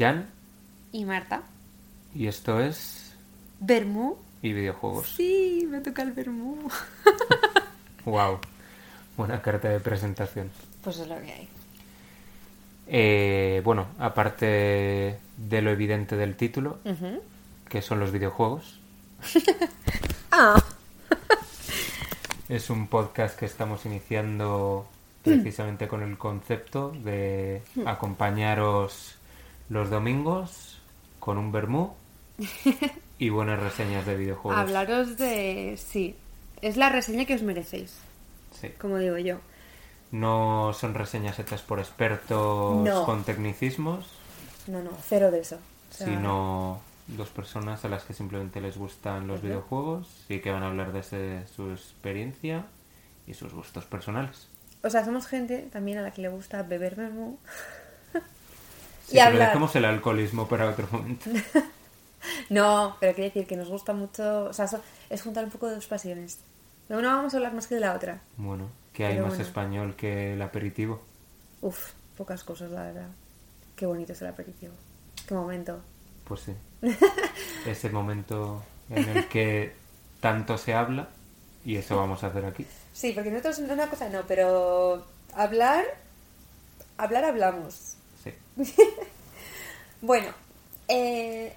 Jan Y Marta. y esto es ¿Bermú? y videojuegos. Sí, me toca el Bermú. Wow, buena carta de presentación. Pues es lo que hay. Eh, bueno, aparte de lo evidente del título, que son los videojuegos, Ah. es un podcast que estamos iniciando precisamente con el concepto de acompañaros los domingos con un vermú y buenas reseñas de videojuegos. Hablaros de... Sí. Es la reseña que os merecéis, Sí. como digo yo. No son reseñas hechas por expertos No. con tecnicismos, No, no, cero de eso. O sea, sino dos personas a las que simplemente les gustan los videojuegos y que van a hablar desde su experiencia y sus gustos personales. O sea, somos gente también a la que le gusta beber Bermú. Sí, Y pero hablar. dejemos el alcoholismo para otro momento. No, pero quiere decir que nos gusta mucho... O sea, es juntar un poco de dos pasiones. De una vamos a hablar más que de la otra. Bueno, que hay Pero más bueno. español que el aperitivo. Uf, pocas cosas, la verdad. Qué bonito es el aperitivo. Qué momento. Pues sí. Ese momento en el que tanto se habla y eso vamos a hacer aquí. Sí, porque nosotros una cosa no, pero hablar, hablar hablamos. Bueno, eh,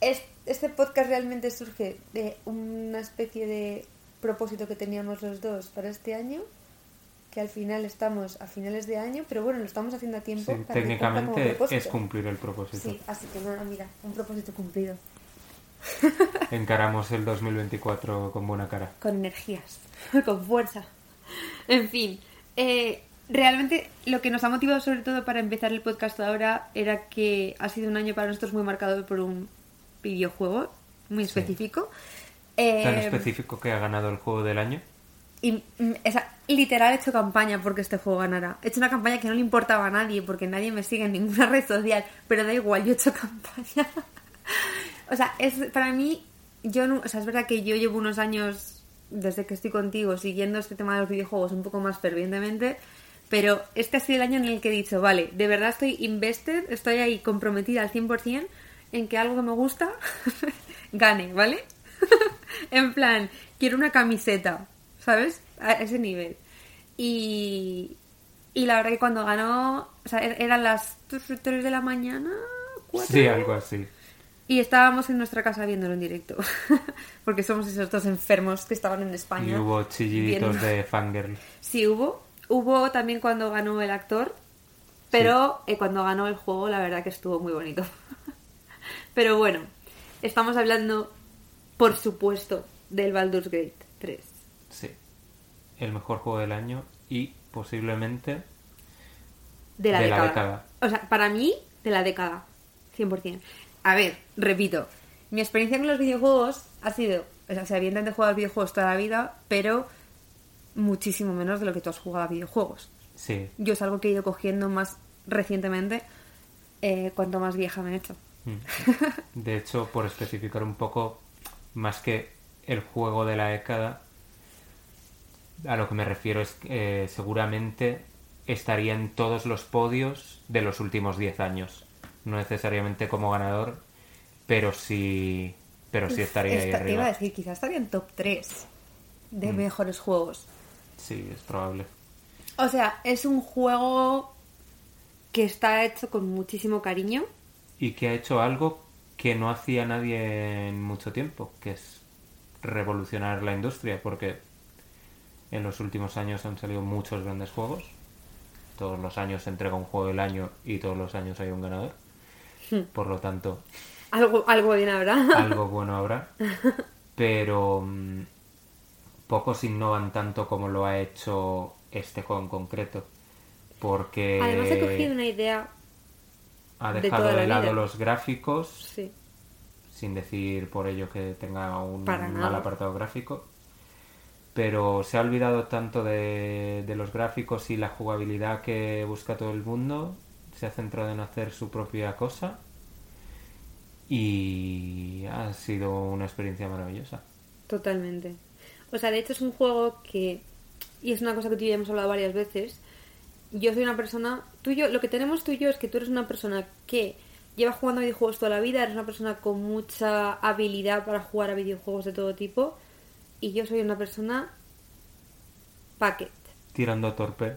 es- este podcast realmente surge de una especie de propósito que teníamos los dos para este año, que al final estamos a finales de año, pero bueno, lo estamos haciendo a tiempo. Sí, para técnicamente es cumplir el propósito. Sí, así que nada, mira, un propósito cumplido. Encaramos el 2024 con buena cara. con energías, con fuerza. En fin, eh, realmente lo que nos ha motivado sobre todo para empezar el podcast ahora era que ha sido un año para nosotros muy marcado por un videojuego muy específico. Eh, Tan específico que ha ganado el juego del año. y mm, o sea, literal he hecho campaña porque este juego ganara. He hecho una campaña que no le importaba a nadie porque nadie me sigue en ninguna red social, pero da igual, yo he hecho campaña. o sea, es para mí, yo no, o sea, es verdad que yo llevo unos años desde que estoy contigo siguiendo este tema de los videojuegos un poco más fervientemente, pero este ha sido el año en el que he dicho, vale, de verdad estoy invested, estoy ahí comprometida al 100% en que algo que me gusta gane, ¿vale? en plan, quiero una camiseta, ¿sabes? A ese nivel. Y, y la verdad que cuando ganó, o sea, er- eran las 3 de la mañana, 4. Sí, algo así. Y estábamos en nuestra casa viéndolo en directo. Porque somos esos dos enfermos que estaban en España. Y hubo chilliditos viendo. de fangirl. Sí, hubo. Hubo también cuando ganó el actor. Pero eh, cuando ganó el juego, la verdad que estuvo muy bonito. pero bueno, estamos hablando, por supuesto, del Baldur's Gate 3. Sí. El mejor juego del año y posiblemente De la, De la década. O sea, para mí, de la década. 100%. A ver, repito. Mi experiencia con los videojuegos ha sido... O sea, evidentemente he jugado a videojuegos toda la vida, pero muchísimo menos de lo que tú has jugado a videojuegos. sí. Yo es algo que he ido cogiendo más recientemente eh, cuanto más vieja me he hecho. Mm. De hecho, por especificar un poco, más que el juego de la década, a lo que me refiero es que eh, seguramente estaría en todos los podios de los últimos 10 años. No necesariamente como ganador, pero sí, pero sí estaría ahí te iba a arriba. decir, quizás estaría en top 3 de Mm. mejores juegos. Sí, es probable. O sea, es un juego que está hecho con muchísimo cariño. Y que ha hecho algo que no hacía nadie en mucho tiempo, que es revolucionar la industria, porque en los últimos años han salido muchos grandes juegos. Todos los años se entrega un juego del año y todos los años hay un ganador. Por lo tanto, Algo, algo bien habrá. algo bueno habrá. Pero mm, pocos innovan tanto como lo ha hecho este juego en concreto. Porque Además he cogido una idea. ha de dejado de, la lado vida. los gráficos Sí. sin decir por ello que tenga un Para mal nada. apartado gráfico. Pero se ha olvidado tanto de, de los gráficos y la jugabilidad que busca todo el mundo. Se ha centrado en hacer su propia cosa. Y ha sido una experiencia maravillosa. Totalmente. O sea, de hecho es un juego que, y es una cosa que tú y yo hemos hablado varias veces, yo soy una persona, tú y yo, lo que tenemos tú y yo es que tú eres una persona que lleva jugando a videojuegos toda la vida, eres una persona con mucha habilidad para jugar a videojuegos de todo tipo, y yo soy una persona packet. Tirando a torpe,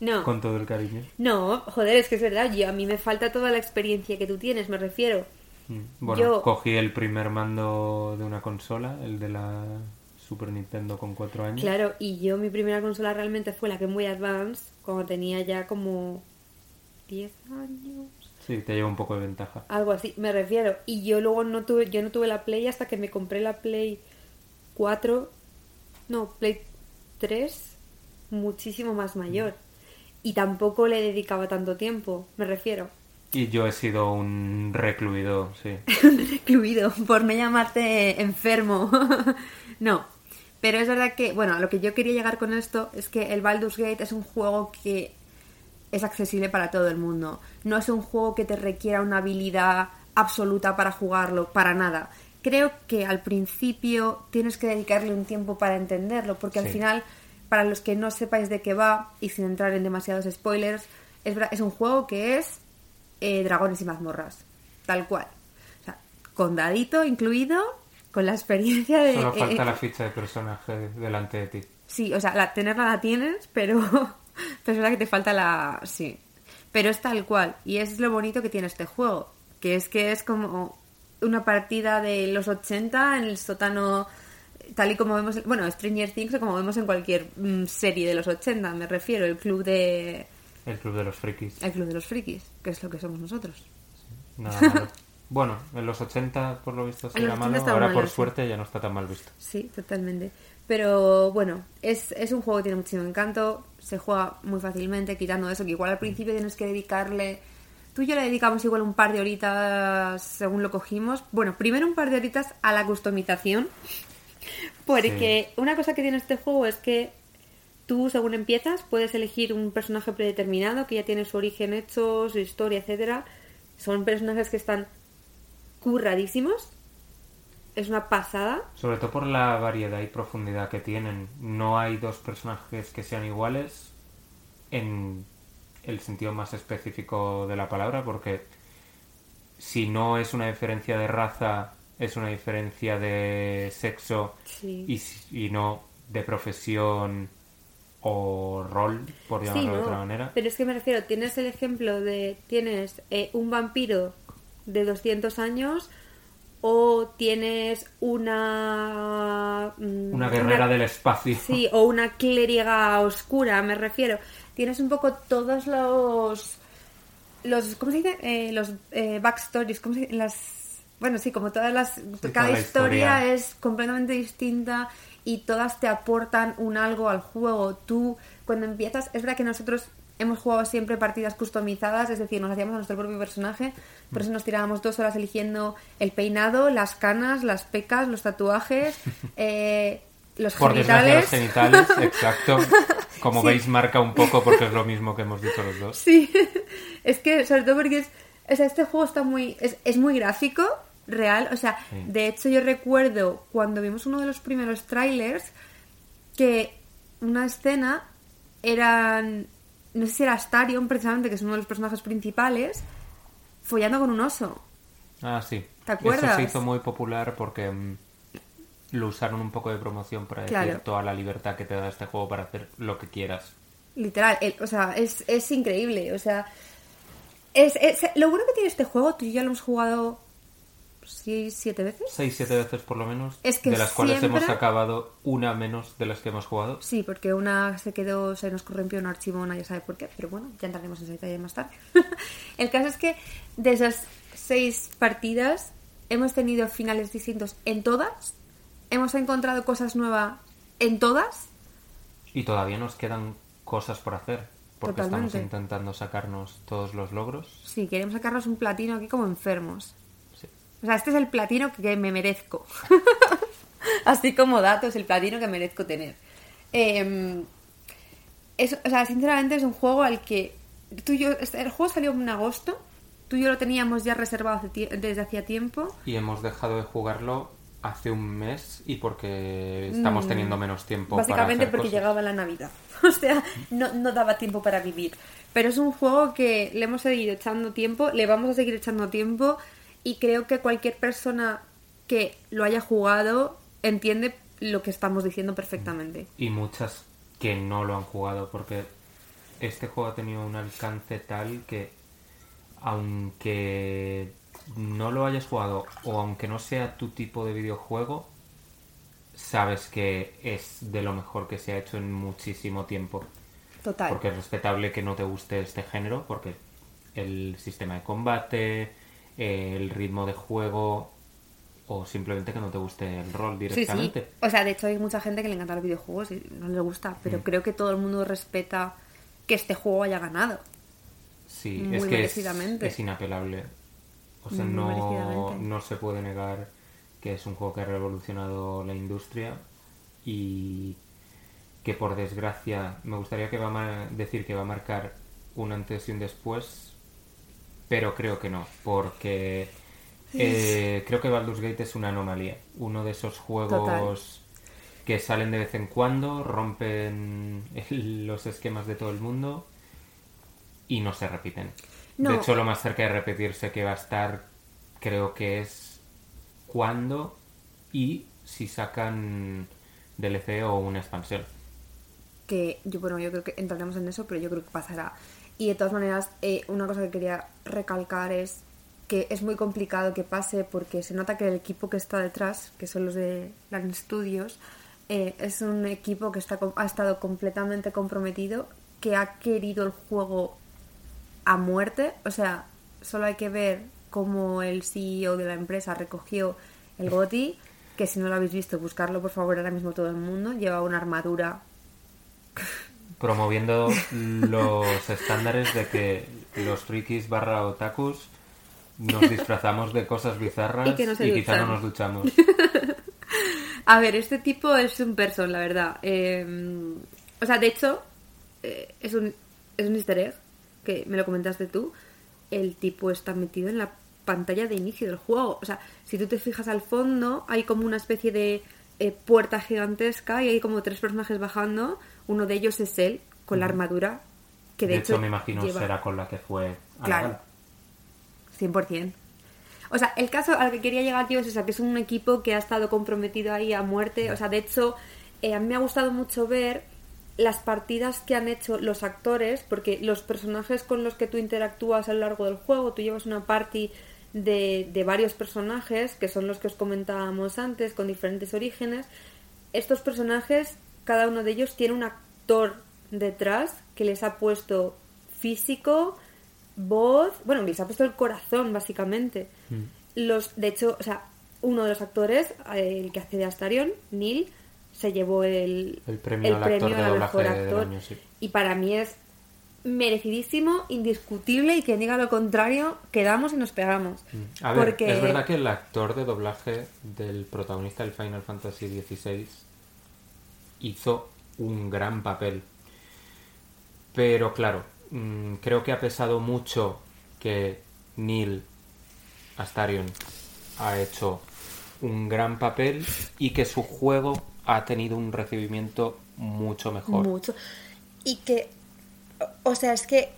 No. con todo el cariño. No, joder, es que es verdad, yo, a mí me falta toda la experiencia que tú tienes, me refiero. Mm. Bueno, Yo- cogí el primer mando de una consola, el de la Super Nintendo con cuatro años. Claro, y yo mi primera consola realmente fue la Game Boy Advance, cuando tenía ya como 10 años, Sí, te lleva un poco de ventaja. algo así, me refiero. Y yo luego no tuve, yo no tuve la Play hasta que me compré la Play 4, no, Play 3, muchísimo más mayor. Y tampoco le dedicaba tanto tiempo, me refiero. Y yo he sido un recluido, sí. Recluido, por no llamarte enfermo. no. Pero es verdad que, bueno, a lo que yo quería llegar con esto es que el Baldur's Gate es un juego que es accesible para todo el mundo. No es un juego que te requiera una habilidad absoluta para jugarlo, para nada. Creo que al principio tienes que dedicarle un tiempo para entenderlo, porque al final, para los que no sepáis de qué va, y sin entrar en demasiados spoilers, es, verdad- es un juego que es eh, dragones y mazmorras, tal cual. O sea, con dadito incluido, con la experiencia de... Solo falta eh, la ficha de personaje delante de ti. Sí, o sea, la, tenerla la tienes, pero, pero es verdad que te falta la... Sí. Pero es tal cual. Y es lo bonito que tiene este juego. Que es que es como una partida de los 80 en el sótano, tal y como vemos... Bueno, Stranger Things o como vemos en cualquier mm, serie de los 80, me refiero. El club de... El club de los frikis. El club de los frikis, que es lo que somos nosotros. Nada malo. Bueno, en los 80 por lo visto sí En era los 80 malo, ahora malo, por sí. suerte ya no está tan mal visto. Sí, totalmente. Pero bueno, es, es un juego que tiene muchísimo encanto, se juega muy fácilmente, quitando eso, que igual al principio tienes que dedicarle... Tú y yo le dedicamos igual un par de horitas según lo cogimos. Bueno, primero un par de horitas a la customización, porque una cosa que tiene este juego es que tú según empiezas puedes elegir un personaje predeterminado que ya tiene su origen hecho, su historia, etcétera. Son personajes que están curradísimos. Es una pasada. Sobre todo por la variedad y profundidad que tienen. No hay dos personajes que sean iguales en el sentido más específico de la palabra, porque si no es una diferencia de raza, es una diferencia de sexo Sí. y, y no de profesión o rol, por llamarlo Sí, de otra manera. Pero es que me refiero, tienes el ejemplo de, tienes eh, un vampiro de 200 años o tienes una... mm, Una guerrera del espacio. Sí, o una clériga oscura, me refiero. Tienes un poco todos los... los ¿Cómo se dice? Eh, los eh, backstories, ¿cómo se dice? Las... Bueno, sí, como todas las... cada historia, historia. es completamente distinta y todas te aportan un algo al juego. Tú, cuando empiezas, es verdad que nosotros hemos jugado siempre partidas customizadas, es decir, nos hacíamos a nuestro propio personaje, por eso nos tirábamos dos horas eligiendo el peinado, las canas, las pecas, los tatuajes, eh, los Por desgracia, los genitales. genitales, exacto. Como Sí. veis, marca un poco porque es lo mismo que hemos dicho los dos. Sí, es que sobre todo porque es, o sea, este juego está muy, es, es muy gráfico, real, o sea, Sí. de hecho yo recuerdo cuando vimos uno de los primeros trailers que una escena eran, no sé si era Astarion precisamente, que es uno de los personajes principales, follando con un oso. Ah, sí. ¿Te acuerdas? Eso se hizo muy popular porque mm, lo usaron un poco de promoción para decir toda la libertad que te da este juego para hacer lo que quieras. Literal, el- o sea, es, es increíble, o sea, es, es- lo bueno que tiene este juego, tú y yo ya lo hemos jugado seis, siete veces. Seis, siete veces por lo menos. Es que de las cuales hemos acabado una menos de las que hemos jugado. Sí, porque una se quedó, se nos corrompió un archivo, nadie sabe por qué, pero bueno, ya entraremos en ese detalle más tarde. El caso es que de esas seis partidas hemos tenido finales distintos en todas, hemos encontrado cosas nuevas en todas, Y todavía nos quedan cosas por hacer. Porque estamos intentando sacarnos todos los logros. sí, queremos sacarnos un platino aquí como enfermos. O sea, este es el platino que me merezco. Así como dato, es el platino que merezco tener. Eh, es- o sea, sinceramente es un juego al que tú y yo, este- el juego salió en agosto, tú y yo lo teníamos ya reservado hace desde hacía tiempo. Y hemos dejado de jugarlo hace un mes y porque estamos Mm, teniendo menos tiempo Básicamente para hacer porque cosas. llegaba la Navidad. O sea, no, no daba tiempo para vivir. Pero es un juego que le hemos seguido echando tiempo, le vamos a seguir echando tiempo y creo que cualquier persona que lo haya jugado entiende lo que estamos diciendo perfectamente. y muchas que no lo han jugado porque este juego ha tenido un alcance tal que aunque no lo hayas jugado o aunque no sea tu tipo de videojuego sabes que es de lo mejor que se ha hecho en muchísimo tiempo Total. porque es respetable que no te guste este género porque el sistema de combate el ritmo de juego o simplemente que no te guste el rol Sí, sí. directamente O sea, de hecho hay mucha gente que le encantan los videojuegos y no le gusta, Mm. pero creo que todo el mundo respeta que este juego haya ganado. Sí, Muy es que es, inapelable. O sea, Muy no, no se puede negar que es un juego que ha revolucionado la industria y que por desgracia me gustaría que va a decir que va a marcar un antes y un después, pero creo que no, porque eh, creo que Baldur's Gate es una anomalía, uno de esos juegos que salen de vez en cuando, rompen el- los esquemas de todo el mundo y no se repiten. No. De hecho, lo más cerca de repetirse que va a estar, creo que es cuando y si sacan DLC o una expansión. que yo bueno yo creo que entraremos en eso pero yo creo que pasará y de todas maneras eh, una cosa que quería recalcar es que es muy complicado que pase porque se nota que el equipo que está detrás que son los de Land Studios eh, es un equipo que está ha estado completamente comprometido que ha querido el juego a muerte. O sea solo hay que ver cómo el CEO de la empresa recogió el GOTI que si no lo habéis visto buscarlo por favor ahora mismo todo el mundo. Lleva una armadura Promoviendo los estándares de que los frikis barra otakus nos disfrazamos de cosas bizarras Y que no se quizá no nos duchamos. A ver, este tipo es un person, la verdad. Eh, o sea, de hecho, eh, es, un, es un easter egg, que me lo comentaste tú. El tipo está metido en la pantalla de inicio del juego. O sea, si tú te fijas al fondo, hay como una especie de eh, puerta gigantesca y hay como tres personajes bajando. Uno de ellos es él, con la armadura, que de, de hecho, me imagino lleva- será con la que fue a la Claro. gala. 100%. O sea, el caso al que quería llegar, tío, es esa, que es un equipo que ha estado comprometido ahí a muerte. O sea, de hecho, eh, a mí me ha gustado mucho ver las partidas que han hecho los actores, porque los personajes con los que tú interactúas a lo largo del juego, tú llevas una party de, de varios personajes, que son los que os comentábamos antes, con diferentes orígenes. Estos personajes, cada uno de ellos tiene un actor detrás que les ha puesto físico, voz, bueno, les ha puesto el corazón, básicamente. Los, de hecho, o sea, uno de los actores, eh, el que hace de Astarion, Neil, se llevó el, El premio al actor de a doblaje mejor actor. año, sí. Y para mí es merecidísimo, indiscutible, y quien diga lo contrario, quedamos y nos pegamos. A ver, Porque- es verdad que el actor de doblaje del protagonista del Final Fantasy XVI hizo un gran papel. Pero claro, mm, creo que ha pesado mucho que Neil Astarion ha hecho un gran papel y que su juego ha tenido un recibimiento mucho mejor. Mucho. Y que, o sea, es que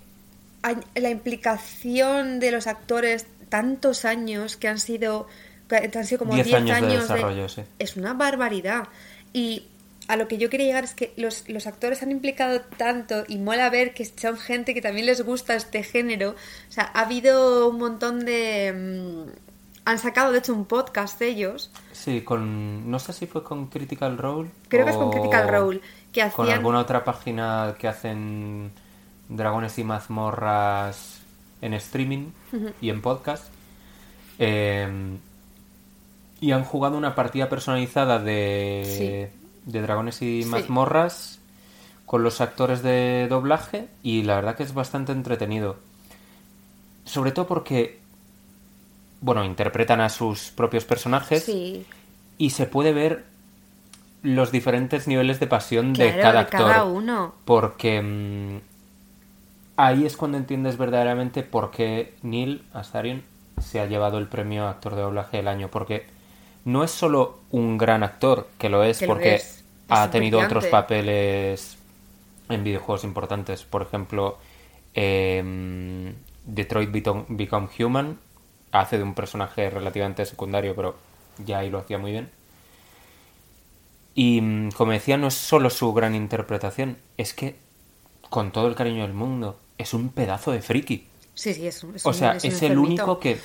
la implicación de los actores, tantos años que han sido, que han sido como 10 10 años de sí. es una barbaridad. Y a lo que yo quería llegar es que los, los actores han implicado tanto y mola ver que son gente que también les gusta este género. O sea, ha habido un montón de... mm, han sacado, de hecho, un podcast ellos. Sí, con. No sé si fue con Critical Role. Creo que es con Critical Role, que Con hacían- alguna otra página que hacen dragones y mazmorras en streaming y en podcast. Eh, y han jugado una partida personalizada de, de dragones y Sí. mazmorras con los actores de doblaje y la verdad que es bastante entretenido. Sobre todo porque, bueno, interpretan a sus propios personajes Sí. y se puede ver los diferentes niveles de pasión Claro, de cada de actor. cada uno. Porque mm, ahí es cuando entiendes verdaderamente por qué Neil Astarion se ha llevado el premio actor de doblaje del año. Porque no es solo un gran actor, que lo es Que lo porque es. Es ha tenido brillante. otros papeles en videojuegos importantes. Por ejemplo, em, Detroit Become Become Human hace de un personaje relativamente secundario, pero ya ahí lo hacía muy bien. Y mm, como decía, no es solo su gran interpretación, es que, con todo el cariño del mundo, es un pedazo de friki. Sí, sí, es un, es O un- sea, es el único que,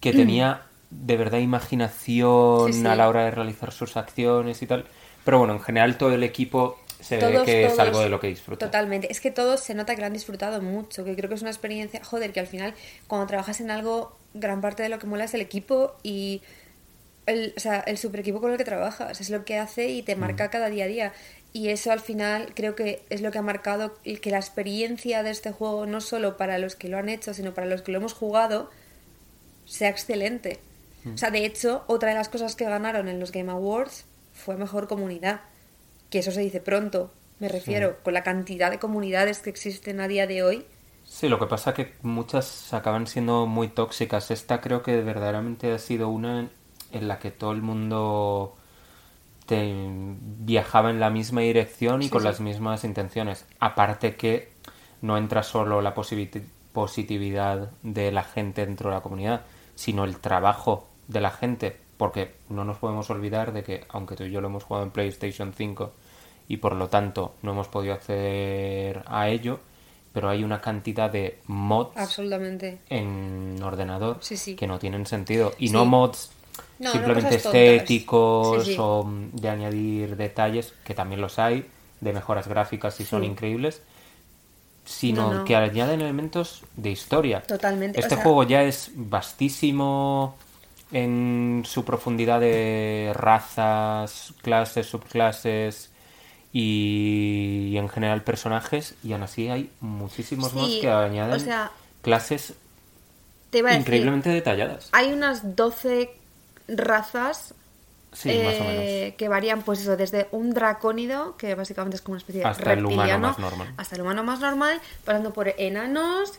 que tenía de verdad imaginación Sí, sí. a la hora de realizar sus acciones y tal. Pero bueno, en general todo el equipo se ve Todos, que es algo de lo que disfruta. Totalmente. Es que todos se nota que lo han disfrutado mucho, que creo que es una experiencia, joder, que al final cuando trabajas en algo, gran parte de lo que mola es el equipo y el, o sea, el super equipo con el que trabajas, es lo que hace y te Mm. marca cada día a día. Y eso al final creo que es lo que ha marcado el que la experiencia de este juego, no solo para los que lo han hecho, sino para los que lo hemos jugado, sea excelente. Mm. O sea, de hecho, otra de las cosas que ganaron en los Game Awards fue mejor comunidad. Que eso se dice pronto, me refiero, con la cantidad de comunidades que existen a día de hoy. Sí, lo que pasa que muchas acaban siendo muy tóxicas. Esta creo que verdaderamente ha sido una en la que todo el mundo te viajaba en la misma dirección y Sí, con sí. las mismas intenciones. Aparte que no entra solo la positividad de la gente dentro de la comunidad, sino el trabajo de la gente. Porque no nos podemos olvidar de que, aunque tú y yo lo hemos jugado en PlayStation 5 y por lo tanto no hemos podido acceder a ello, pero hay una cantidad de mods Absolutamente. en ordenador Sí, que no tienen sentido. Y no mods No, simplemente estéticos Sí, sí. o mm, de añadir detalles, que también los hay, de mejoras gráficas y son Sí. increíbles, sino No, no. que añaden elementos de historia. Totalmente. Este o sea, juego ya es vastísimo en su profundidad de razas, clases, subclases y, y en general personajes y aún así hay muchísimos mods que añaden o sea, clases te iba a decir, increíblemente detalladas. hay unas 12 razas Sí, más o eh, menos. que varían, pues eso, desde un dracónido, que básicamente es como una especie de Hasta el humano reptiliano, más normal. hasta el humano más normal, pasando por enanos,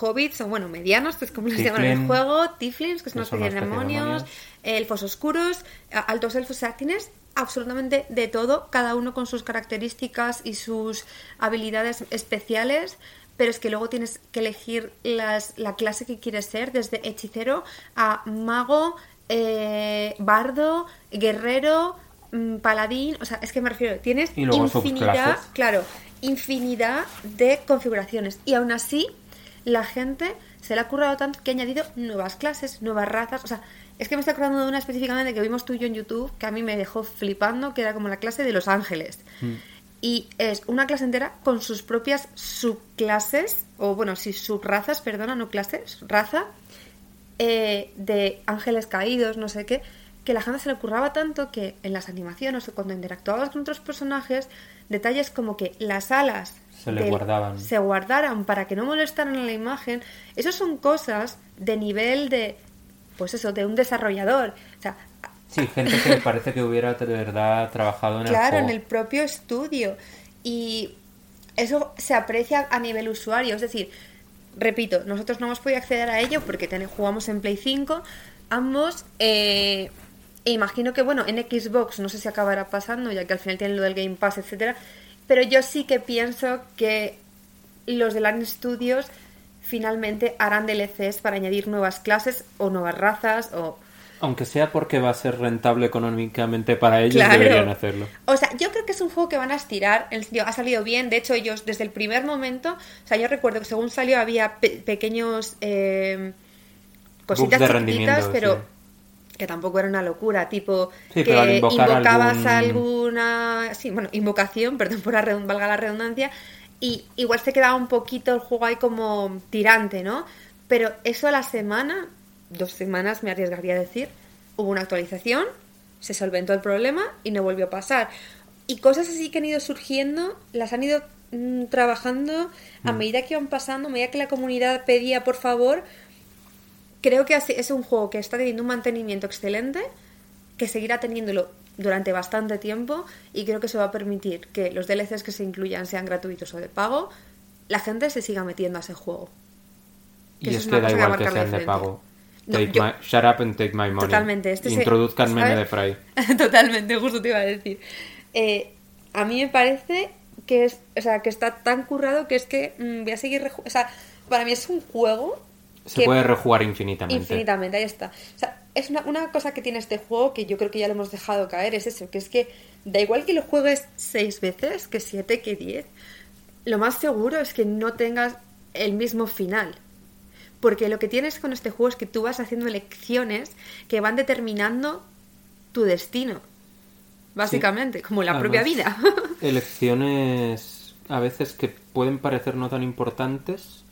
hobbits, o bueno, medianos, que es como les llaman en el juego, tiflins, que es una especie de demonios, elfos oscuros, altos elfos, o sea, tienes absolutamente de todo, cada uno con sus características y sus habilidades especiales, pero es que luego tienes que elegir las, la clase que quieres ser, desde hechicero a mago, eh, bardo, guerrero, mm, paladín, o sea, es que me refiero, tienes Y luego infinidad, claro, infinidad de configuraciones. Y aún así la gente se le ha currado tanto que ha añadido nuevas clases, nuevas razas, o sea, es que me estoy acordando de una específicamente que vimos tú y yo en YouTube que a mí me dejó flipando, que era como la clase de Los Ángeles. Y es una clase entera con sus propias subclases, o bueno, sí, subrazas, perdona, no clases, raza, eh, de ángeles caídos, no sé qué, que la gente se le curraba tanto que en las animaciones o cuando interactuabas con otros personajes, detalles como que las alas Se le guardaban. se guardaran para que no molestaran a la imagen, eso son cosas de nivel de, pues eso, de un desarrollador. O sea, Sí, gente que parece que hubiera de verdad trabajado en el claro, en el propio estudio. Y eso se aprecia a nivel usuario. Es decir, repito, nosotros no hemos podido acceder a ello porque ten- jugamos en Play 5, ambos. eh, e imagino que, bueno, en Xbox no sé si acabará pasando, ya que al final tienen lo del Game Pass, etcétera. Pero yo sí que pienso que los de LAN Studios finalmente harán DLCs para añadir nuevas clases o nuevas razas o Aunque sea porque va a ser rentable económicamente para ellos, Claro. deberían hacerlo. O sea, yo creo que es un juego que van a estirar. El ha salido bien. De hecho, ellos desde el primer momento. O sea, yo recuerdo que según salió había pe- pequeños. eh, cositas de chiquititas, pero. sí. Que tampoco era una locura, tipo Sí, que invocabas algún- alguna. Sí, bueno, invocación, perdón por la valga la redundancia, y igual se quedaba un poquito el juego ahí como tirante, ¿no? Pero eso a la semana, dos semanas me arriesgaría a decir, hubo una actualización, se solventó el problema y no volvió a pasar. Y cosas así que han ido surgiendo, las han ido mm, trabajando a Mm. medida que iban pasando, a medida que la comunidad pedía por favor. Creo que es un juego que está teniendo un mantenimiento excelente, que seguirá teniéndolo durante bastante tiempo y creo que eso va a permitir que los DLCs que se incluyan sean gratuitos o de pago, la gente se siga metiendo a ese juego. Que Y eso es que da igual que sean de diferencia. Pago. No, Take yo- my- shut up and take my money. Totalmente, este se- Introduzcan meme ¿sabes? de Fry. Totalmente, justo te iba a decir. Eh, a mí me parece que es, o sea, que está tan currado que es que mm, voy a seguir, o sea, para mí es un juego Se que puede rejugar infinitamente. infinitamente, ahí está. O sea, es una, una cosa que tiene este juego que yo creo que ya lo hemos dejado caer, es eso, que es que da igual que lo juegues seis veces, que siete, que diez, lo más seguro es que no tengas el mismo final. Porque lo que tienes con este juego es que tú vas haciendo elecciones que van determinando tu destino. Básicamente, como la propia vida. Elecciones a veces que pueden parecer no tan importantes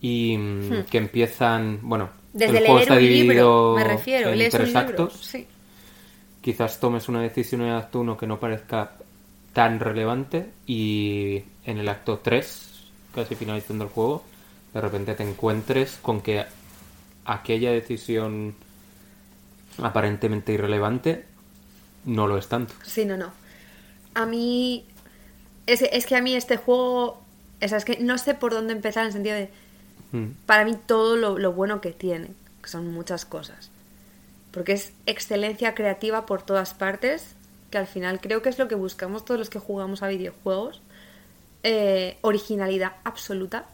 y mm, que empiezan, bueno, Hmm. Desde el juego leer está un libro, me refiero, en lees un tres libro. actos. Sí. Quizás tomes una decisión en el acto 1 que no parezca tan relevante y en el acto 3, casi finalizando el juego, de repente te encuentres con que aquella decisión aparentemente irrelevante no lo es tanto. Sí, no, no. A mí. Es, es que a mí este juego. O sea, es que no sé por dónde empezar en el sentido de. Mm. Para mí todo lo, lo bueno que tiene, que son muchas cosas. Porque es excelencia creativa por todas partes, que al final creo que es lo que buscamos todos los que jugamos a videojuegos. Eh, originalidad absoluta.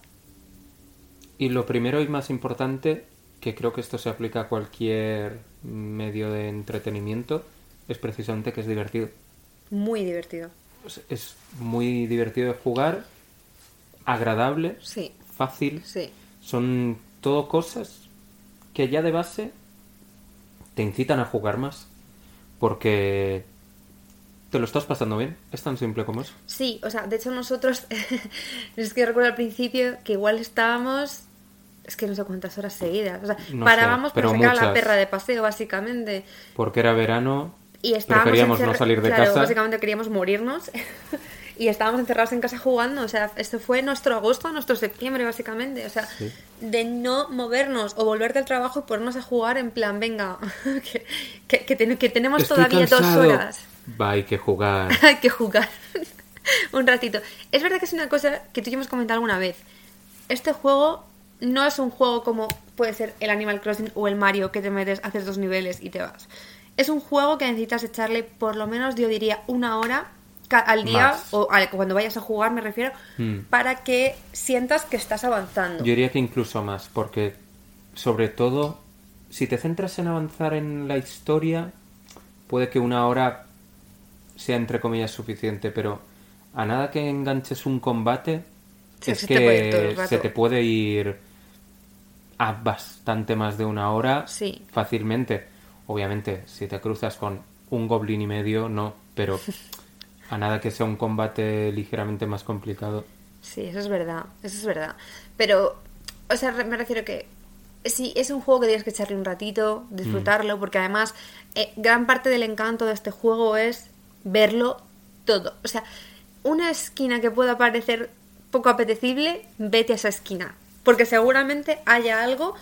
Y lo primero y más importante, que creo que esto se aplica a cualquier medio de entretenimiento, es precisamente que es divertido. Muy divertido. Es- Es muy divertido de jugar, agradable, Sí, fácil. sí. Son todo cosas que ya de base te incitan a jugar más. Porque te lo estás pasando bien. Es tan simple como eso. Sí, o sea, de hecho nosotros, es que recuerdo al principio que igual estábamos, es que no sé cuántas horas seguidas, o sea, No parábamos sé, pero para sacar a la perra de paseo, básicamente, Porque era verano, y estábamos preferíamos no salir de claro, casa. básicamente queríamos morirnos, y estábamos encerrados en casa jugando, o sea, esto fue nuestro agosto, nuestro septiembre, básicamente, o sea, Sí. de no movernos o volver del trabajo y ponernos a jugar en plan, venga, que, que, que ten- que tenemos Estoy todavía dos horas. Va, hay que jugar. Hay que jugar un ratito. Es verdad que es una cosa que tú y yo hemos comentado alguna vez. Este juego no es un juego como puede ser el Animal Crossing o el Mario que te metes, haces dos niveles y te vas. Es un juego que necesitas echarle por lo menos, yo diría, una hora al día, Más. o al- cuando vayas a jugar me refiero, Mm. para que sientas que estás avanzando. Yo diría que incluso más, porque sobre todo, si te centras en avanzar en la historia, puede que una hora sea entre comillas suficiente, pero a nada que enganches un combate, Sí, es se que se te puede ir a bastante más de una hora Sí. fácilmente. Obviamente, si te cruzas con un goblin y medio, no, pero a nada que sea un combate ligeramente más complicado. Sí, eso es verdad, eso es verdad. Pero, o sea, me refiero que sí, es un juego que tienes que echarle un ratito, disfrutarlo, porque además eh, gran parte del encanto de este juego es verlo todo. O sea, una esquina que pueda parecer poco apetecible, vete a esa esquina. Porque seguramente haya algo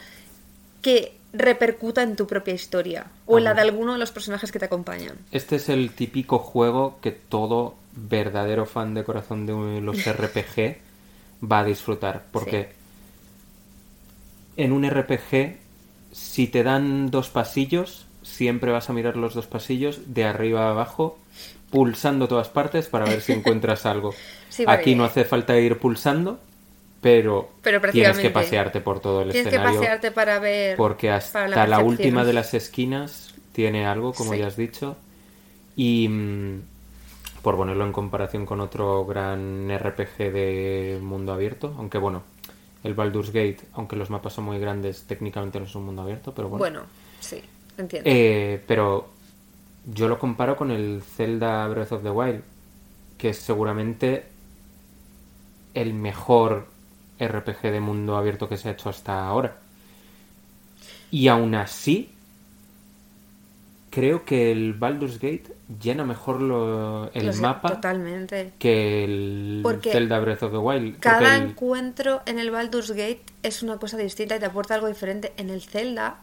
que repercuta en tu propia historia o en la de alguno de los personajes que te acompañan. Este es el típico juego que todo verdadero fan de corazón de los RPG va a disfrutar. Porque en un RPG, si te dan dos pasillos, siempre vas a mirar los dos pasillos de arriba a abajo, pulsando todas partes para ver si encuentras algo. Sí, Aquí no hace falta ir pulsando, pero, Pero tienes que pasearte por todo el Tienes que escenario. pasearte para ver. Porque hasta la última de las esquinas tiene algo, como Sí. ya has dicho. Y mm, por ponerlo en comparación con otro gran RPG de mundo abierto, aunque bueno, el Baldur's Gate, aunque los mapas son muy grandes, técnicamente no es un mundo abierto, pero bueno. Bueno, sí, entiendo. Eh, pero yo lo comparo con el Zelda Breath of the Wild, que es seguramente el mejor RPG de mundo abierto que se ha hecho hasta ahora. Y aún así, creo que el Baldur's Gate llena mejor lo- el Lo sé, mapa Totalmente. que el Porque Zelda Breath of the Wild. Cada el- encuentro en el Baldur's Gate es una cosa distinta y te aporta algo diferente. En el Zelda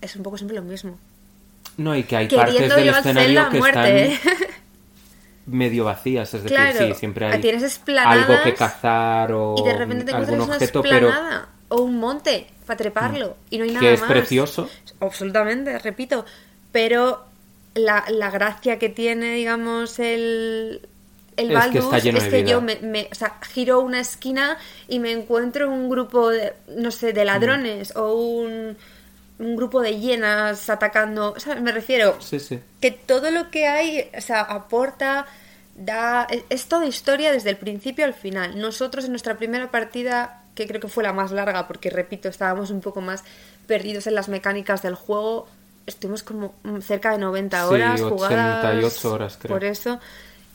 es un poco siempre lo mismo. No, y que hay partes Queriendo del yo al escenario que muerte, están ¿eh? medio vacías, es decir, Claro, sí, siempre hay tienes algo que cazar o Y de repente te encuentras algún una objeto, pero esplanada o un monte para treparlo y no hay nada que es más. precioso. Absolutamente, repito. Pero la, la gracia que tiene, digamos, el, el Es que está lleno es de que vida. yo me, me- o sea, giro una esquina y me encuentro un grupo de, no sé, de ladrones o un, un grupo de hienas atacando. Sea, me refiero Sí, sí. que todo lo que hay, o sea, aporta, da, es, toda historia desde el principio al final. Nosotros en nuestra primera partida, que creo que fue la más larga, porque repito, estábamos un poco más perdidos en las mecánicas del juego, estuvimos como cerca de 90 Sí, horas jugadas. 88 horas, creo. Por eso.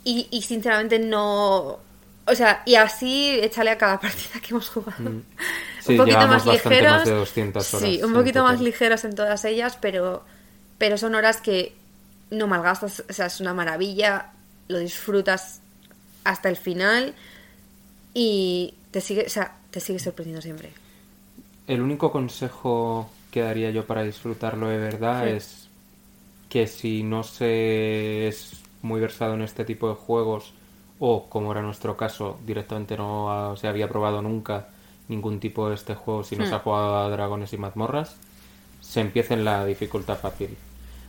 Y, y sinceramente no... O sea, y así échale a cada partida que hemos jugado. Mm. Sí, un poquito más bastante ligeros. más de 200 horas Sí, un en poquito más total. ligeros en todas ellas, pero, pero son horas que no malgastas. O sea, es una maravilla. Lo disfrutas hasta el final y te sigue, o sea, te sigue sorprendiendo siempre. El único consejo que daría yo para disfrutarlo de verdad Sí. es que si no se es muy versado en este tipo de juegos o, como era nuestro caso, directamente no se había probado nunca ningún tipo de este juego si no Hmm. se ha jugado a dragones y mazmorras, se empiece en la dificultad fácil.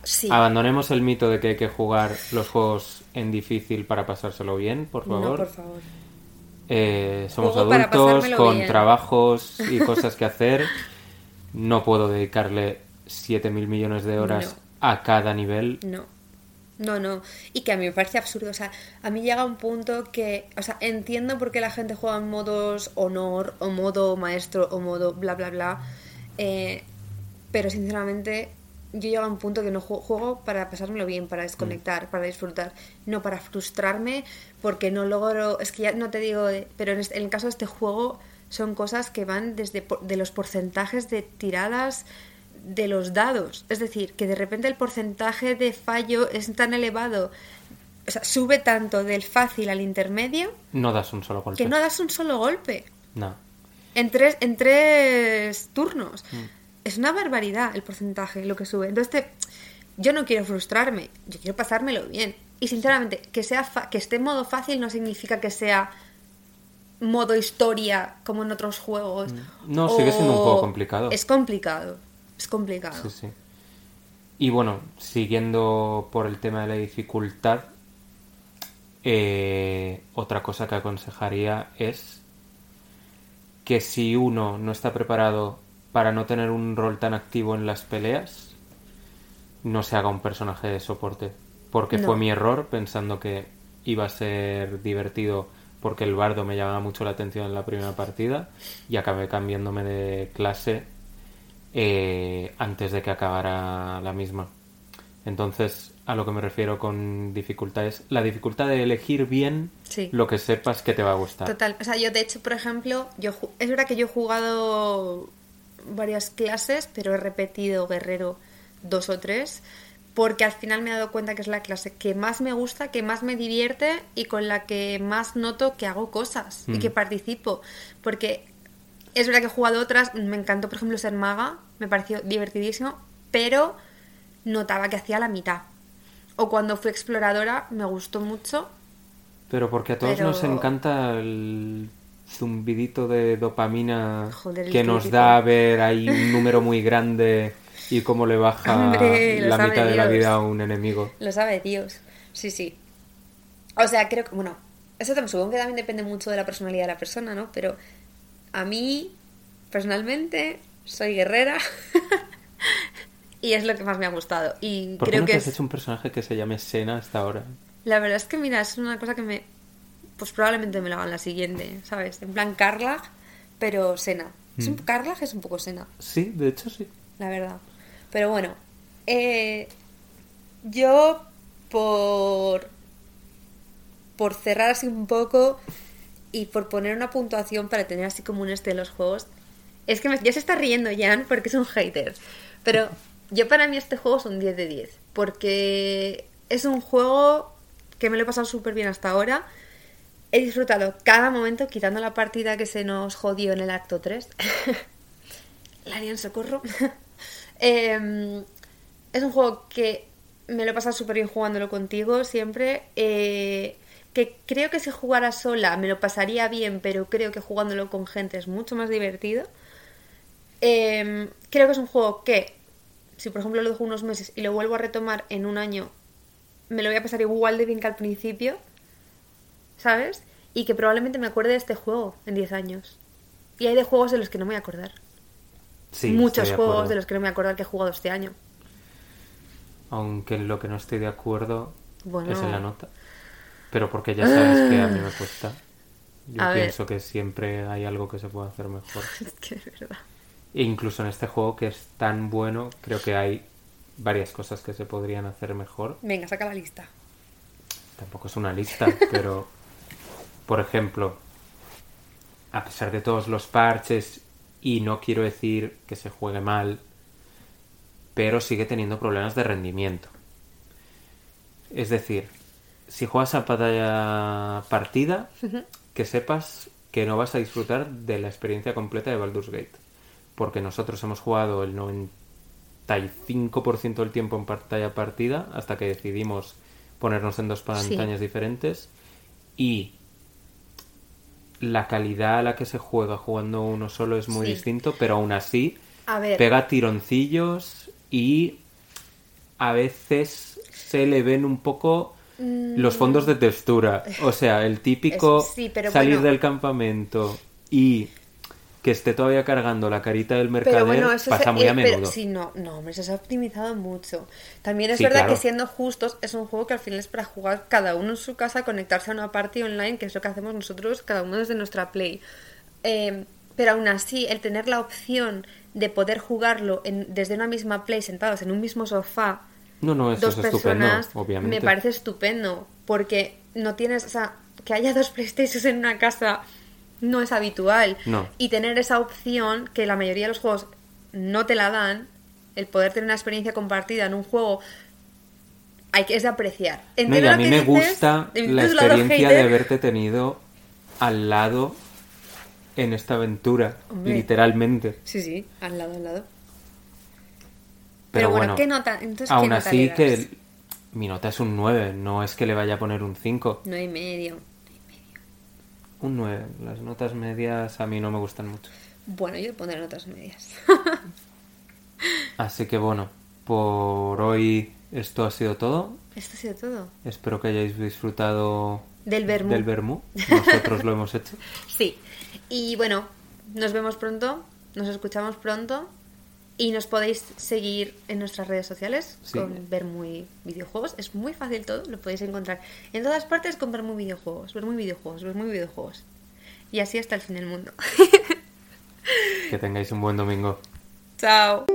Sí. Abandonemos el mito de que hay que jugar los juegos en difícil para pasárselo bien, por favor. No, por favor. Eh, somos Juego adultos con bien. trabajos y cosas que hacer. No puedo dedicarle 7 mil millones de horas a cada nivel. No. No, no. Y que a mí me parece absurdo. O sea, a mí llega un punto que. O sea, entiendo por qué la gente juega en modos honor, o modo maestro, o modo bla, bla, bla. eh, pero sinceramente, yo llego a un punto que no juego, juego para pasármelo bien, para desconectar, para disfrutar. No para frustrarme porque no logro. Es que ya no te digo. de- pero en, este- en el caso de este juego, son cosas que van desde de los porcentajes de tiradas de los dados. Es decir, que de repente el porcentaje de fallo es tan elevado, o sea, sube tanto del fácil al intermedio, No das un solo golpe. que no das un solo golpe No. en tres, en tres turnos. Mm. Es una barbaridad el porcentaje, lo que sube. Entonces, te- yo no quiero frustrarme, yo quiero pasármelo bien. Y sinceramente, que, sea fa- que esté en modo fácil no significa que sea modo historia como en otros juegos. No, sigue siendo un juego complicado. Es complicado, es complicado. Sí, sí. Y bueno, siguiendo por el tema de la dificultad, eh, otra cosa que aconsejaría es que si uno no está preparado para no tener un rol tan activo en las peleas, no se haga un personaje de soporte. Porque No. fue mi error pensando que iba a ser divertido porque el bardo me llamaba mucho la atención en la primera partida y acabé cambiándome de clase eh, antes de que acabara la misma. Entonces, a lo que me refiero con dificultad es la dificultad de elegir bien Sí. lo que sepas que te va a gustar. Total, o sea, yo de hecho, por ejemplo, yo es verdad que yo he jugado varias clases, pero he repetido guerrero dos o tres, porque al final me he dado cuenta que es la clase que más me gusta, que más me divierte y con la que más noto que hago cosas y Mm. que participo, porque es verdad que he jugado otras, me encantó por ejemplo ser maga, me pareció divertidísimo, pero notaba que hacía la mitad. O cuando fui exploradora me gustó mucho, Pero porque a todos Pero- nos encanta el zumbidito de dopamina Joder, que nos típico. da ver ahí un número muy grande y cómo le baja Hombre, la mitad de la vida a un enemigo. Lo sabe Dios. Sí, sí. O sea, creo que, bueno, eso también, supongo que también depende mucho de la personalidad de la persona, ¿no? Pero a mí, personalmente, soy guerrera y es lo que más me ha gustado. Y ¿Por qué creo no que te has es... hecho un personaje que se llame Sena hasta ahora? La verdad es que, mira, es una cosa que me... Pues probablemente me lo hagan la siguiente, ¿sabes? En plan Carlag, pero Sena. Es Mm. un Carlag es un poco Sena. Sí, de hecho sí. la verdad. Pero bueno, eh, yo por por cerrar así un poco y por poner una puntuación para tener así como un este de los juegos, es que ya se está riendo Jan porque es un hater, pero yo para mí este juego es un 10 de 10, porque es un juego que me lo he pasado súper bien hasta ahora. He disfrutado cada momento, quitando la partida que se nos jodió en el acto 3. Larian, socorro. Em, es un juego que me lo he pasado súper bien jugándolo contigo siempre. eh, que creo que si jugara sola me lo pasaría bien, pero creo que jugándolo con gente es mucho más divertido. Em, creo que es un juego que, si por ejemplo lo dejo unos meses y lo vuelvo a retomar en un año, me lo voy a pasar igual de bien que al principio, ¿sabes? Y que probablemente me acuerde de este juego en 10 años. Y hay de juegos de los que no me voy a acordar. Sí, Muchos de juegos de los que no me voy a acordar que he jugado este año. Aunque en lo que no estoy de acuerdo Bueno. es en la nota. Pero porque ya sabes que a mí me cuesta. Yo A ver. pienso que siempre hay algo que se puede hacer mejor. Es que de verdad. E incluso en este juego que es tan bueno, creo que hay varias cosas que se podrían hacer mejor. Venga, saca la lista. Tampoco es una lista, pero por ejemplo, a pesar de todos los parches, y no quiero decir que se juegue mal, pero sigue teniendo problemas de rendimiento. Es decir, si juegas a pantalla partida, que sepas que no vas a disfrutar de la experiencia completa de Baldur's Gate. Porque nosotros hemos jugado el 95% del tiempo en pantalla partida hasta que decidimos ponernos en dos pantallas diferentes y la calidad a la que se juega jugando uno solo es muy Sí. distinto, pero aún así A ver. pega tironcillos y a veces se le ven un poco los fondos de textura. O sea, el típico Es- sí, pero salir bueno. del campamento y que esté todavía cargando la carita del mercader Pero bueno, eso pasa muy eh, a pero- menudo. sí, no, no, hombre, se ha optimizado mucho. También es Sí, verdad claro. que siendo justos, es un juego que al final es para jugar cada uno en su casa, conectarse a una party online, que es lo que hacemos nosotros, cada uno desde nuestra play. Eh, pero aún así, el tener la opción de poder jugarlo en- desde una misma play, sentados en un mismo sofá, No, no, eso dos es estupendo, personas, obviamente. me parece estupendo, porque no tienes, o sea, que haya dos PlayStations en una casa no es habitual. No. Y tener esa opción, que la mayoría de los juegos no te la dan, el poder tener una experiencia compartida en un juego, hay que, es de apreciar. No, y a mí me dices, gusta la experiencia de haberte tenido al lado en esta aventura, Hombre. literalmente. Sí, sí, al lado, al lado. Pero, Pero bueno, bueno, ¿qué nota? Entonces, ¿qué aún nota así le das? que mi nota es un 9, no es que le vaya a poner un 5. Nueve y medio. Un 9. Las notas medias a mí no me gustan mucho. Bueno, yo pondré notas medias. Así que bueno, por hoy esto ha sido todo. Esto ha sido todo. Espero que hayáis disfrutado Del vermú. del vermú. Nosotros lo hemos hecho. Sí. Y bueno, nos vemos pronto, nos escuchamos pronto y nos podéis seguir en nuestras redes sociales Sí. con ver muy videojuegos. Es muy fácil todo, lo podéis encontrar en todas partes con ver muy videojuegos, ver muy videojuegos, ver muy videojuegos. Y así hasta el fin del mundo. Que tengáis un buen domingo. Chao.